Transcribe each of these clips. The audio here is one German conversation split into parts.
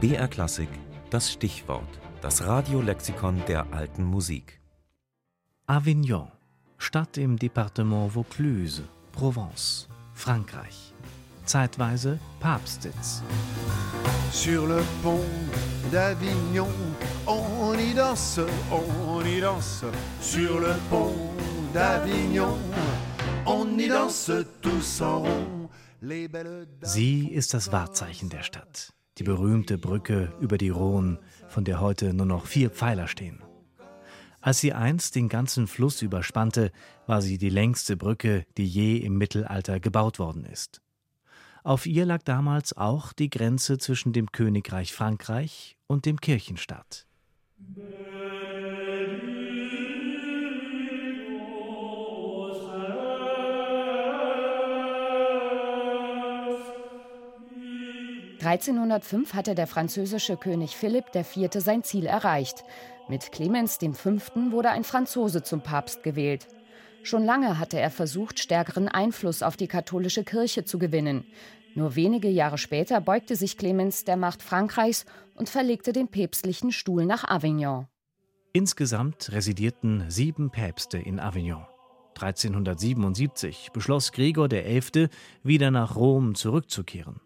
BR Klassik, das Stichwort, das Radiolexikon der alten Musik. Avignon, Stadt im Departement Vaucluse, Provence, Frankreich. Zeitweise Papstsitz. Sur le pont d'Avignon, on y danse, on y danse. Sur le pont d'Avignon, on y danse tous en rond. Sie ist das Wahrzeichen der Stadt, die berühmte Brücke über die Rhone, von der heute nur noch vier Pfeiler stehen. Als sie einst den ganzen Fluss überspannte, war sie die längste Brücke, die je im Mittelalter gebaut worden ist. Auf ihr lag damals auch die Grenze zwischen dem Königreich Frankreich und dem Kirchenstaat. 1305 hatte der französische König Philipp IV. sein Ziel erreicht. Mit Clemens V. wurde ein Franzose zum Papst gewählt. Schon lange hatte er versucht, stärkeren Einfluss auf die katholische Kirche zu gewinnen. Nur wenige Jahre später beugte sich Clemens der Macht Frankreichs und verlegte den päpstlichen Stuhl nach Avignon. Insgesamt residierten sieben Päpste in Avignon. 1377 beschloss Gregor XI., wieder nach Rom zurückzukehren.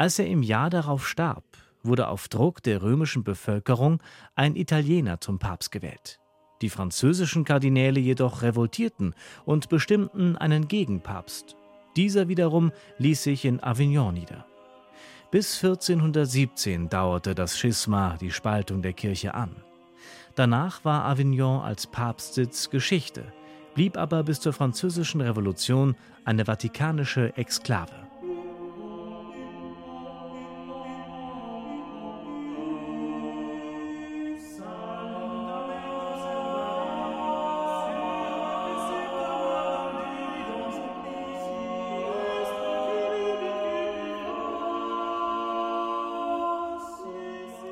Als er im Jahr darauf starb, wurde auf Druck der römischen Bevölkerung ein Italiener zum Papst gewählt. Die französischen Kardinäle jedoch revoltierten und bestimmten einen Gegenpapst. Dieser wiederum ließ sich in Avignon nieder. Bis 1417 dauerte das Schisma, die Spaltung der Kirche an. Danach war Avignon als Papstsitz Geschichte, blieb aber bis zur Französischen Revolution eine vatikanische Exklave.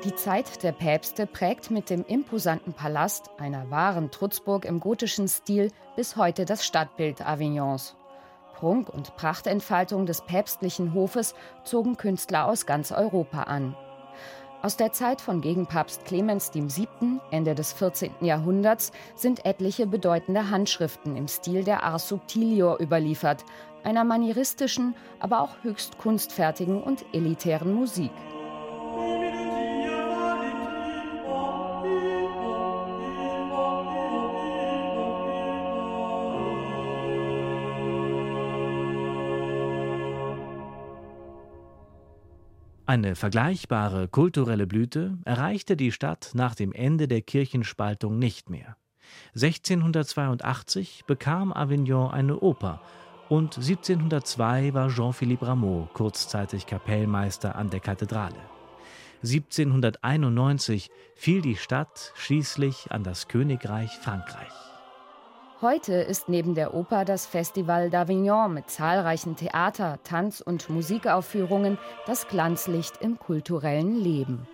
Die Zeit der Päpste prägt mit dem imposanten Palast, einer wahren Trutzburg im gotischen Stil, bis heute das Stadtbild Avignons. Prunk und Prachtentfaltung des päpstlichen Hofes zogen Künstler aus ganz Europa an. Aus der Zeit von Gegenpapst Clemens VII., Ende des 14. Jahrhunderts, sind etliche bedeutende Handschriften im Stil der Ars Subtilior überliefert, einer manieristischen, aber auch höchst kunstfertigen und elitären Musik. Eine vergleichbare kulturelle Blüte erreichte die Stadt nach dem Ende der Kirchenspaltung nicht mehr. 1682 bekam Avignon eine Oper und 1702 war Jean-Philippe Rameau kurzzeitig Kapellmeister an der Kathedrale. 1791 fiel die Stadt schließlich an das Königreich Frankreich. Heute ist neben der Oper das Festival d'Avignon mit zahlreichen Theater-, Tanz- und Musikaufführungen das Glanzlicht im kulturellen Leben.